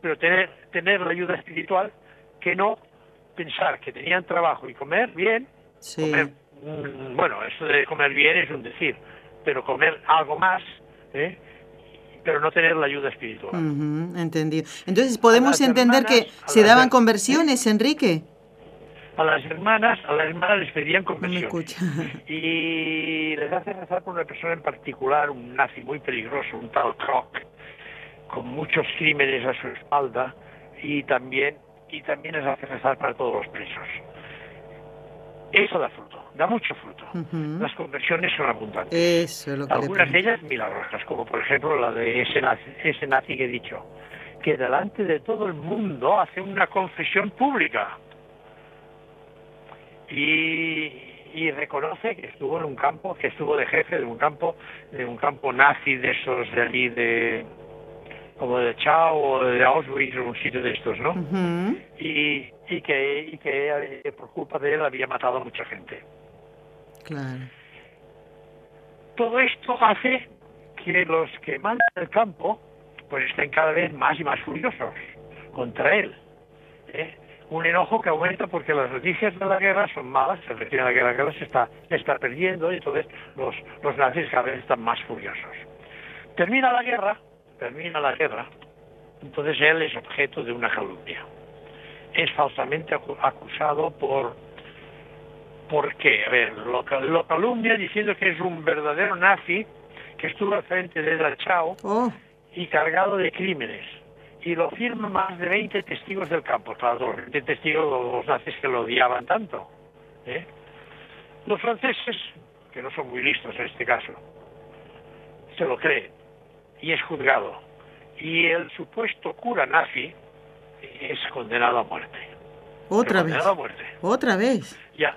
pero tener, tener la ayuda espiritual que no pensar que tenían trabajo y comer bien, comer, mm, bueno, eso de comer bien es un decir, pero comer algo más, ¿eh? pero no tener la ayuda espiritual. entendido. Entonces, ¿podemos entender que se daban conversiones, Enrique? A las hermanas, a las hermanas les pedían conversión. y les hace rezar por una persona en particular, un nazi muy peligroso, un tal Kroc, con muchos crímenes a su espalda, y también y también es hace rezar para todos los presos. Eso da fruto, da mucho fruto. Las conversiones son abundantes. Algunas de ellas milagrosas, como por ejemplo la de ese nazi, ese nazi que he dicho, que delante de todo el mundo hace una confesión pública. Y, y reconoce que estuvo en un campo, que estuvo de jefe de un campo, de un campo nazi de esos de allí de, como de Chao o de Auschwitz o un sitio de estos, ¿no? y, y, que, y que eh, por culpa de él había matado a mucha gente. Claro. Todo esto hace que los que mandan el campo pues estén cada vez más y más furiosos contra él. ¿eh? Un enojo que aumenta porque las noticias de la guerra son malas, se refiere a la guerra, la guerra se está, se está perdiendo y entonces los, los nazis cada vez están más furiosos. Termina la guerra termina la guerra, entonces él es objeto de una calumnia. Es falsamente acusado por... ¿Por qué? A ver, lo, calumnia diciendo que es un verdadero nazi que estuvo al frente de la Chao oh. y cargado de crímenes. Y lo firman más de 20 testigos del campo, claro, 20 testigos los nazis que lo odiaban tanto. ¿eh? Los franceses, que no son muy listos en este caso, se lo creen y es juzgado. Y el supuesto cura nazi es condenado a muerte. ¿Otra vez? A muerte. ¿Otra vez? Ya.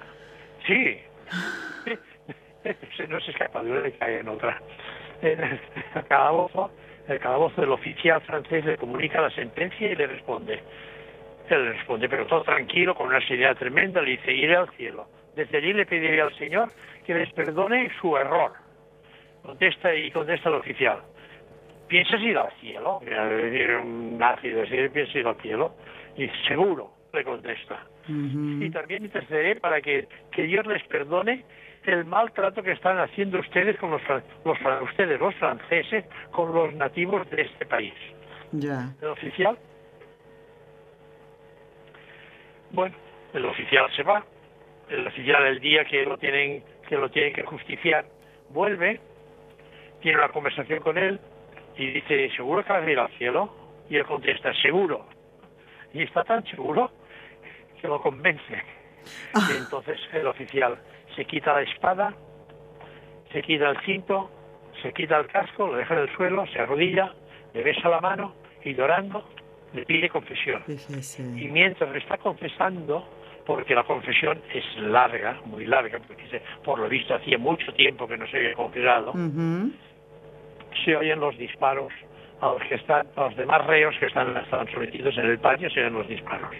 Sí. no se escapa de una en otra. En el calabozo, el calabozo del oficial francés le comunica la sentencia y le responde. Él le responde, pero todo tranquilo, con una seriedad tremenda, le dice, iré al cielo. Desde allí le pediré al Señor que les perdone su error. Contesta y contesta el oficial. ¿piensas ir al cielo? Un nazi decir, ¿piensas ir al cielo? Y seguro, le contesta. Y también intercederé para que, que Dios les perdone el maltrato que están haciendo ustedes con los, los, ustedes los franceses con los nativos de este país. Ya. El oficial, bueno, el oficial se va. El oficial el día que lo tienen que lo tienen que justiciar vuelve, tiene una conversación con él y dice, ¿seguro que vas a ir al cielo? Y él contesta, seguro. Y está tan seguro que lo convence. Ah. Entonces el oficial se quita la espada, se quita el cinto, se quita el casco, lo deja en el suelo, se arrodilla, le besa la mano y llorando le pide confesión. Y mientras le está confesando, porque la confesión es larga, muy larga, porque por lo visto hacía mucho tiempo que no se había confesado, se oyen los disparos a los que están, a los demás reos que están, sometidos en el patio, se oyen los disparos.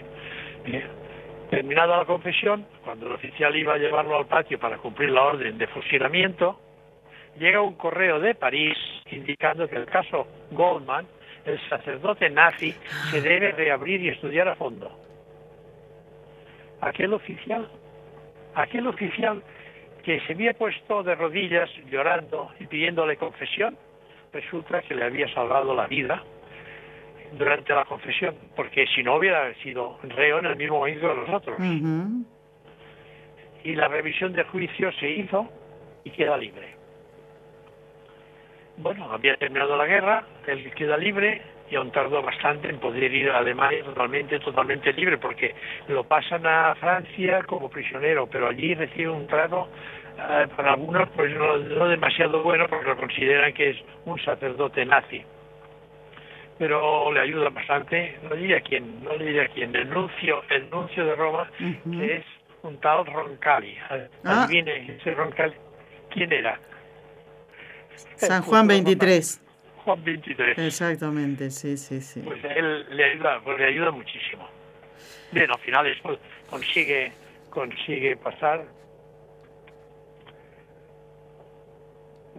Terminada la confesión, cuando el oficial iba a llevarlo al patio para cumplir la orden de fusilamiento, llega un correo de París indicando que el caso Goldman, el sacerdote nazi, se debe reabrir y estudiar a fondo. Aquel oficial, aquel oficial que se había puesto de rodillas llorando y pidiéndole confesión, resulta que le había salvado la vida durante la confesión, porque si no hubiera sido reo en el mismo momento que nosotros. Y la revisión del juicio se hizo y queda libre. Bueno, había terminado la guerra, él queda libre y aún tardó bastante en poder ir a Alemania totalmente, totalmente libre, porque lo pasan a Francia como prisionero, pero allí recibe un trato eh, para algunos pues no, demasiado bueno porque lo consideran que es un sacerdote nazi pero le ayuda bastante. No diré quién no le diré quién el nuncio el nuncio de Roma que es un tal Roncalli. Ah. adivine ese Roncalli. Quién era San Juan 23 Juan 23 exactamente sí sí sí. Pues él le ayuda pues le ayuda muchísimo. Bien al final después consigue consigue pasar.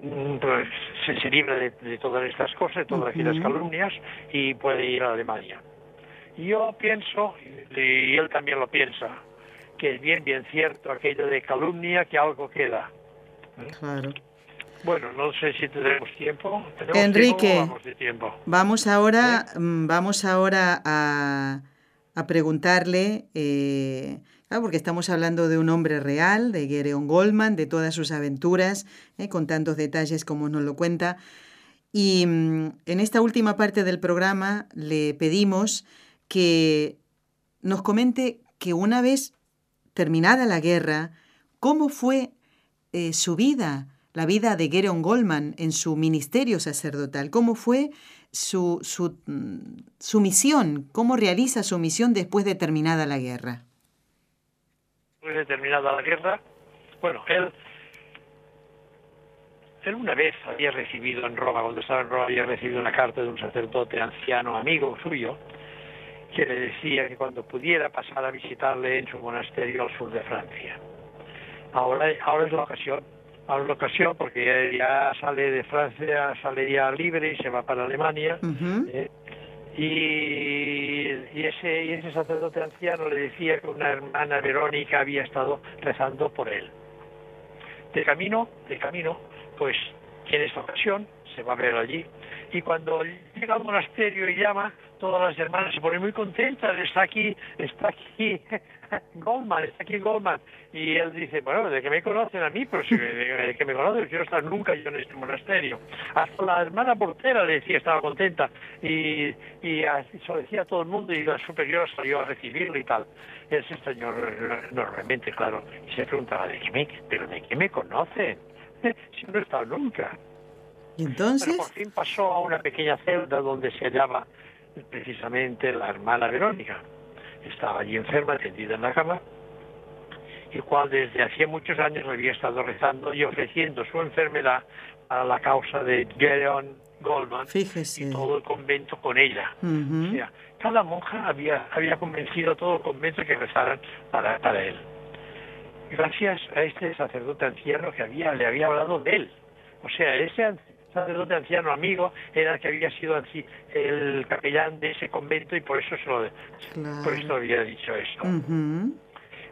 Mm, pues se, libra de, todas estas cosas, de todas las calumnias y puede ir a Alemania. Yo pienso, y él también lo piensa, que es bien, bien cierto aquello de calumnia que algo queda. Claro. Bueno, no sé si tenemos tiempo. Enrique, vamos, de tiempo? vamos ahora, ¿Eh? mm, vamos ahora a, a preguntarle, eh, porque estamos hablando de un hombre real, de Gereon Goldman, de todas sus aventuras, eh, con tantos detalles como nos lo cuenta. Y mm, en esta última parte del programa le pedimos que nos comente que una vez terminada la guerra, cómo fue eh, su vida, la vida de Gereon Goldman en su ministerio sacerdotal, cómo fue su, mm, su misión, cómo realiza su misión después de terminada la guerra. Después de terminada la guerra, bueno, él, él una vez había recibido en Roma, cuando estaba en Roma, había recibido una carta de un sacerdote anciano, amigo suyo, que le decía que cuando pudiera pasar a visitarle en su monasterio al sur de Francia. Ahora, ahora es la ocasión, ahora es la ocasión porque ya sale de Francia, sale ya libre y se va para Alemania. ¿eh? Y, ese, sacerdote anciano le decía que una hermana Verónica había estado rezando por él. De camino, de camino, pues en esta ocasión se va a ver allí. Y cuando llega al monasterio y llama, todas las hermanas se ponen muy contentas, está aquí, está aquí Goldman, está aquí Goldman. Y él dice, bueno, ¿de que me conocen a mí? Pero si de que me conocen, quiero estar nunca yo en este monasterio. Hasta la hermana portera le decía, estaba contenta. Y, y eso decía a todo el mundo y la superior salió a recibirle y tal. Ese señor normalmente, claro, y se preguntaba, ¿de qué me, pero de qué me conocen? si no he estado nunca. ¿Y entonces? Pero por fin pasó a una pequeña celda donde se hallaba precisamente la hermana Verónica. Estaba allí enferma, tendida en la cama, y cual desde hacía muchos años había estado rezando y ofreciendo su enfermedad a la causa de Gedeon Goldman Fíjese. y todo el convento con ella. O sea, cada monja había, había convencido a todo el convento que rezaran para, para él. Gracias a este sacerdote anciano que había, le había hablado de él. O sea, ese sacerdote anciano amigo era el que había sido así, el capellán de ese convento y por eso se lo, por eso había dicho esto.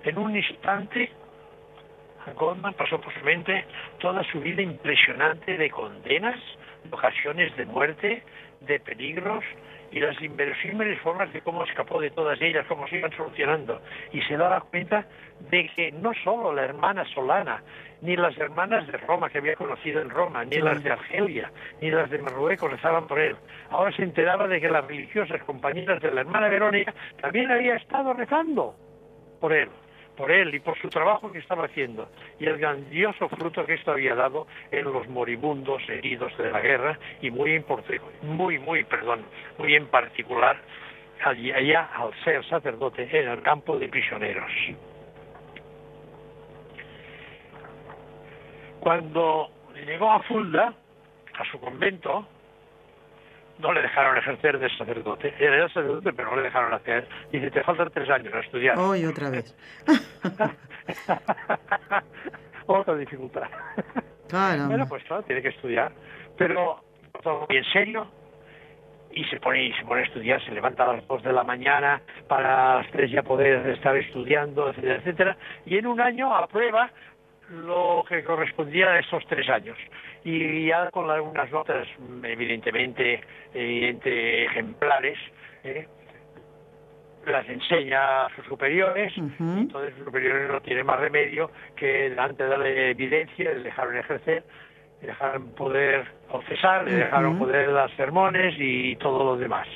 En un instante Goldman pasó por su mente toda su vida impresionante de condenas, de ocasiones de muerte, de peligros y las inverosímiles formas de cómo escapó de todas ellas, cómo se iban solucionando. Y se daba cuenta de que no solo la hermana Solana, ni las hermanas de Roma que había conocido en Roma, ni las de Argelia, ni las de Marruecos rezaban por él. Ahora se enteraba de que las religiosas compañeras de la hermana Verónica también había estado rezando por él por él y por su trabajo que estaba haciendo. Y el grandioso fruto que esto había dado en los moribundos heridos de la guerra y muy muy muy perdón muy en particular allá al ser sacerdote en el campo de prisioneros cuando llegó a Fulda a su convento no le dejaron ejercer de sacerdote. Era sacerdote, pero no le dejaron hacer. Dice, te faltan tres años a estudiar. Hoy otra vez. Otra dificultad. Claro. Bueno, pues claro, tiene que estudiar. Pero todo bien serio y se pone y se pone a estudiar, se levanta a las dos de la mañana para las tres ya poder estar estudiando, etcétera, etcétera. Y en un año aprueba lo que correspondía a esos tres años. Y ya con algunas notas evidentemente evidente, ejemplares ¿eh? las enseña a sus superiores entonces sus superiores no tienen más remedio que delante de la evidencia le dejaron ejercer le dejaron poder confesar le dejaron poder dar sermones y todo lo demás.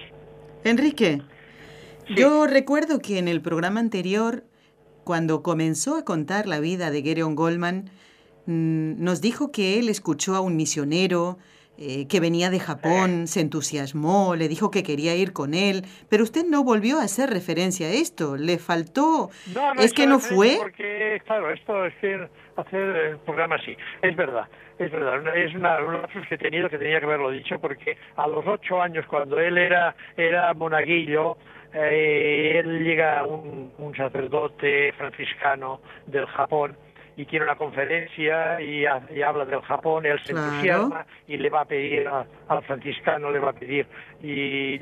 Enrique yo recuerdo que en el programa anterior cuando comenzó a contar la vida de Gereon Goldman Mm, nos dijo que él escuchó a un misionero eh, que venía de Japón, se entusiasmó, le dijo que quería ir con él, pero usted no volvió a hacer referencia a esto, le faltó. No, ¿Es que no fue? Porque, claro, esto es que hacer el programa así, es verdad. Es verdad, es una, una que he tenido que tenía que haberlo dicho porque a los ocho años cuando él era era monaguillo eh, él llega un, un sacerdote franciscano del Japón y tiene una conferencia y, habla del Japón, él se entusiasma y le va a pedir al franciscano, le va a pedir, y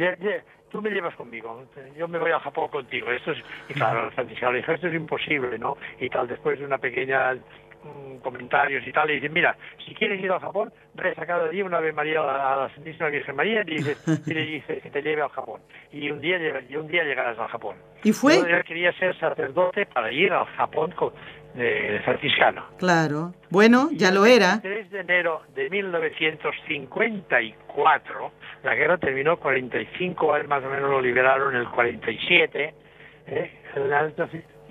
tú me llevas conmigo, yo me voy al Japón contigo. Esto es, y claro, el franciscano le dijo, esto es imposible, ¿no? Y tal, después de una pequeña mm, comentarios y tal, y dice, mira, si quieres ir al Japón, reza cada día una Ave María a la Santísima Virgen María y, y le dice que te lleve al Japón. Y un día, y un día llegarás al Japón. ¿Y fue? Yo quería ser sacerdote para ir al Japón con, de, franciscano. Claro. Bueno, ya lo era. El 3 de enero de 1954, la guerra terminó 45, más o menos lo liberaron en el 47. ¿eh?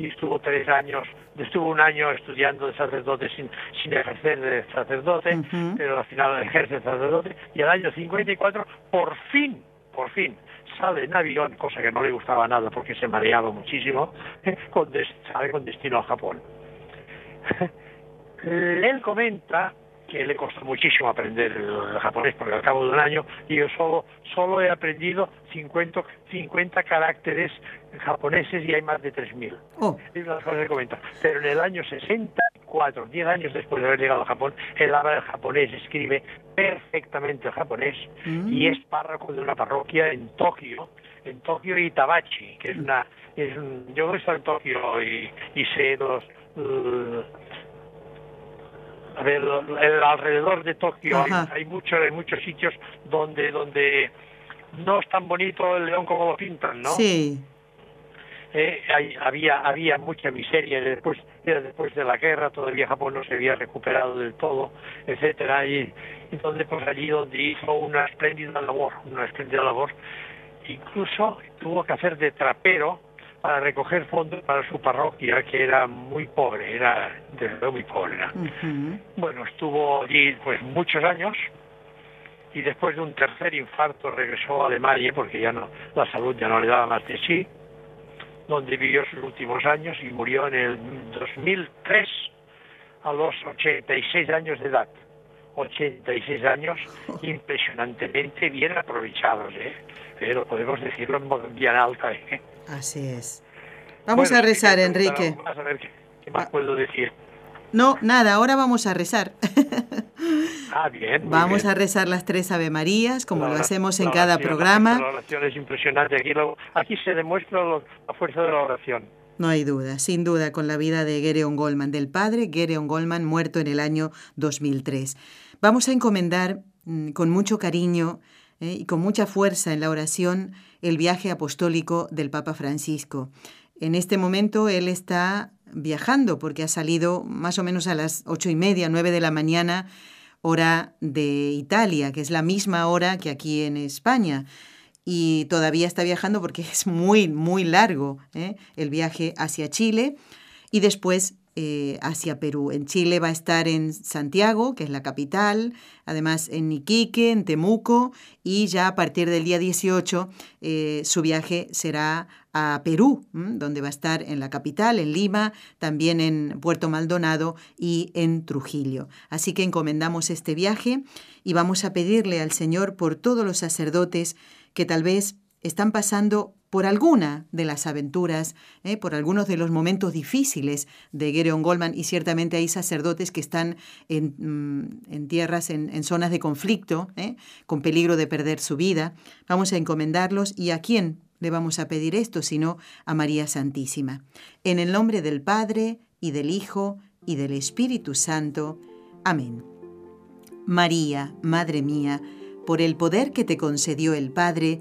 Y estuvo tres años, estuvo un año estudiando de sacerdote sin, sin ejercer de sacerdote, pero al final ejerce de sacerdote. Y el año 54, por fin, por fin, sale en avión, cosa que no le gustaba nada porque se mareaba muchísimo, con, sale con destino a Japón. Él comenta que le costó muchísimo aprender el japonés porque al cabo de un año y yo solo, solo he aprendido 50, 50 caracteres japoneses y hay más de 3.000. Oh. Es una cosa que comenta. Pero en el año 64, 10 años después de haber llegado a Japón, él habla el japonés, escribe perfectamente el japonés mm. y es párroco de una parroquia en Tokio, en Tokio y Tabachi, que es una... Es un, yo he estado en Tokio y, y sé los eh, a ver, el, alrededor de Tokio hay, muchos hay muchos sitios donde donde no es tan bonito el león como lo pintan, ¿no? Sí. Eh, había había mucha miseria después después de la guerra todavía Japón no se había recuperado del todo etcétera y entonces pues allí donde hizo una espléndida labor una espléndida labor incluso tuvo que hacer de trapero para recoger fondos para su parroquia, que era muy pobre, era de verdad muy pobre. Bueno, estuvo allí pues muchos años y después de un tercer infarto regresó a Alemania porque ya no la salud ya no le daba más de sí, donde vivió sus últimos años y murió en el 2003 a los 86 años de edad. 86 años impresionantemente bien aprovechados, ¿eh? pero podemos decirlo en bien alta. ¿eh? Así es. Vamos a rezar, Enrique. Vamos a ver qué, más puedo decir. No, nada, ahora vamos a rezar. Ah, bien. Vamos a rezar las tres Ave Marías, como lo hacemos en cada programa. La oración es impresionante. Aquí, aquí se demuestra la fuerza de la oración. No hay duda, sin duda, con la vida de Gereon Goldman, del padre Gereon Goldman, muerto en el año 2003. Vamos a encomendar mm, con mucho cariño eh, y con mucha fuerza en la oración el viaje apostólico del Papa Francisco. En este momento él está viajando porque ha salido más o menos a las ocho y media, nueve de la mañana, hora de Italia, que es la misma hora que aquí en España. Y todavía está viajando porque es muy, muy largo ¿eh? el viaje hacia Chile. Y después eh, hacia Perú. En Chile va a estar en Santiago, que es la capital, además en Iquique, en Temuco, y ya a partir del día 18 eh, su viaje será a Perú, donde va a estar en la capital, en Lima, también en Puerto Maldonado y en Trujillo. Así que encomendamos este viaje y vamos a pedirle al Señor por todos los sacerdotes que tal vez están pasando por alguna de las aventuras, ¿eh? por algunos de los momentos difíciles de Gereon Goldman, y ciertamente hay sacerdotes que están en, mm, tierras, en, zonas de conflicto, ¿eh? con peligro de perder su vida. Vamos a encomendarlos y a quién le vamos a pedir esto, sino a María Santísima. En el nombre del Padre, y del Hijo, y del Espíritu Santo. Amén. María, Madre mía, por el poder que te concedió el Padre,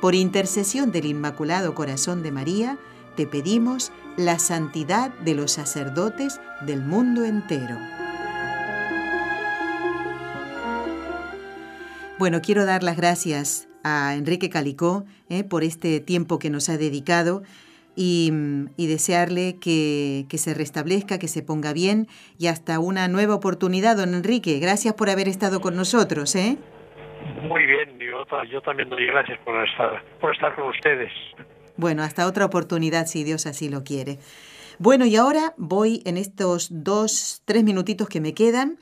por intercesión del Inmaculado Corazón de María, te pedimos la santidad de los sacerdotes del mundo entero. Bueno, quiero dar las gracias a Enrique Calicó eh, por este tiempo que nos ha dedicado y, desearle que, se restablezca, que se ponga bien y hasta una nueva oportunidad, don Enrique. Gracias por haber estado con nosotros. ¿eh? Muy bien, yo, también doy gracias por estar, por estar con ustedes. Bueno, hasta otra oportunidad, si Dios así lo quiere. Bueno, y ahora voy en estos dos, tres minutitos que me quedan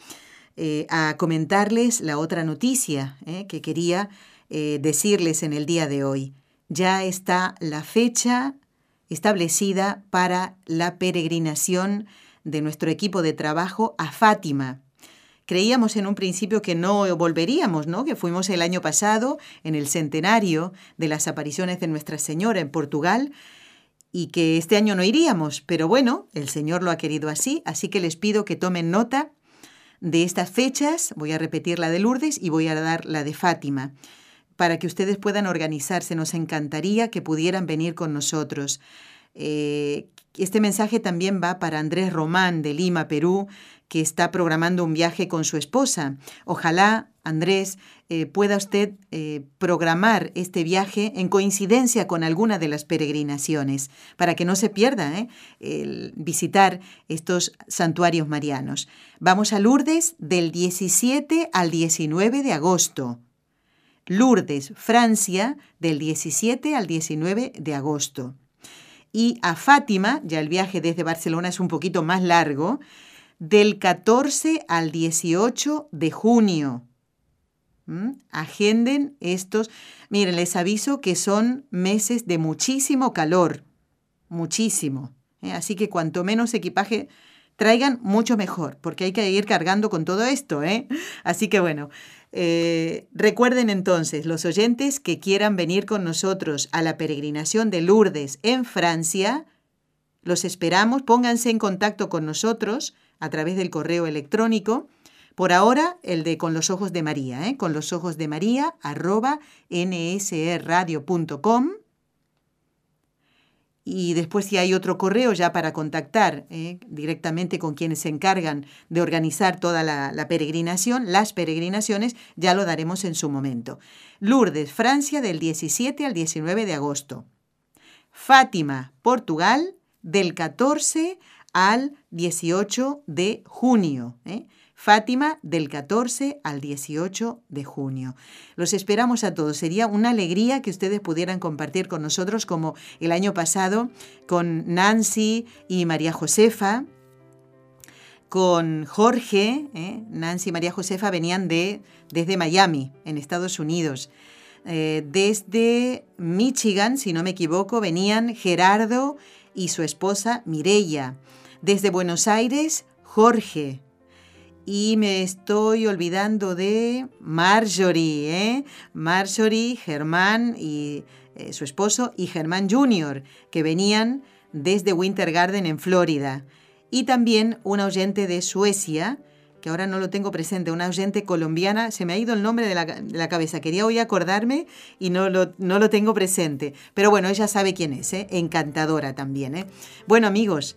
eh, a comentarles la otra noticia eh, que quería eh, decirles en el día de hoy. Ya está la fecha establecida para la peregrinación de nuestro equipo de trabajo a Fátima. Creíamos en un principio que no volveríamos, ¿no? Que fuimos el año pasado en el centenario de las apariciones de Nuestra Señora en Portugal y que este año no iríamos, pero bueno, el Señor lo ha querido así, así que les pido que tomen nota de estas fechas, voy a repetir la de Lourdes y voy a dar la de Fátima, para que ustedes puedan organizarse. Nos encantaría que pudieran venir con nosotros. Eh, este mensaje también va para Andrés Román de Lima, Perú, que está programando un viaje con su esposa. Ojalá, Andrés, eh, pueda usted eh, programar este viaje en coincidencia con alguna de las peregrinaciones, para que no se pierda ¿eh? el visitar estos santuarios marianos. Vamos a Lourdes del 17 al 19 de agosto. Lourdes, Francia, del 17 al 19 de agosto. Y a Fátima, ya el viaje desde Barcelona es un poquito más largo, del 14 al 18 de junio. ¿Mm? Agenden estos. Miren, les aviso que son meses de muchísimo calor, muchísimo. ¿eh? Así que cuanto menos equipaje traigan, mucho mejor, porque hay que ir cargando con todo esto. ¿eh? Así que bueno, eh, recuerden entonces, los oyentes que quieran venir con nosotros a la peregrinación de Lourdes en Francia, los esperamos, pónganse en contacto con nosotros a través del correo electrónico. Por ahora, el de Con los Ojos de María, ¿eh? con los Ojos de María, arroba. Y después si hay otro correo ya para contactar ¿eh? directamente con quienes se encargan de organizar toda la, peregrinación, las peregrinaciones, ya lo daremos en su momento. Lourdes, Francia, del 17 al 19 de agosto. Fátima, Portugal, del 14 al 18 de junio. ¿eh? Fátima del 14 al 18 de junio. Los esperamos a todos. Sería una alegría que ustedes pudieran compartir con nosotros como el año pasado con Nancy y María Josefa, con Jorge. ¿eh? Nancy y María Josefa venían de, desde Miami, en Estados Unidos. Eh, desde Michigan, si no me equivoco, venían Gerardo y su esposa Mireya. Desde Buenos Aires, Jorge. Y me estoy olvidando de Marjorie, ¿eh? Marjorie, Germán y eh, su esposo y Germán Jr., que venían desde Winter Garden en Florida. Y también un oyente de Suecia, que ahora no lo tengo presente, una oyente colombiana, se me ha ido el nombre de la, cabeza, quería hoy acordarme y no lo, no lo tengo presente. Pero bueno, ella sabe quién es, ¿eh? encantadora también. ¿eh? Bueno amigos,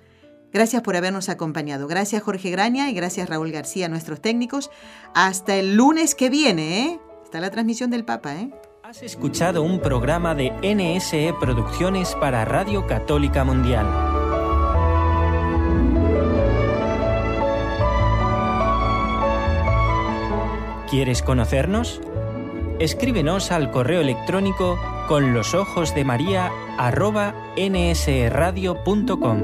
Gracias por habernos acompañado. Gracias Jorge Graña y gracias Raúl García, nuestros técnicos. Hasta el lunes que viene, ¿eh? Está la transmisión del Papa, ¿eh? Has escuchado un programa de NSE Producciones para Radio Católica Mundial. ¿Quieres conocernos? Escríbenos al correo electrónico con los ojos de María nsradio.com.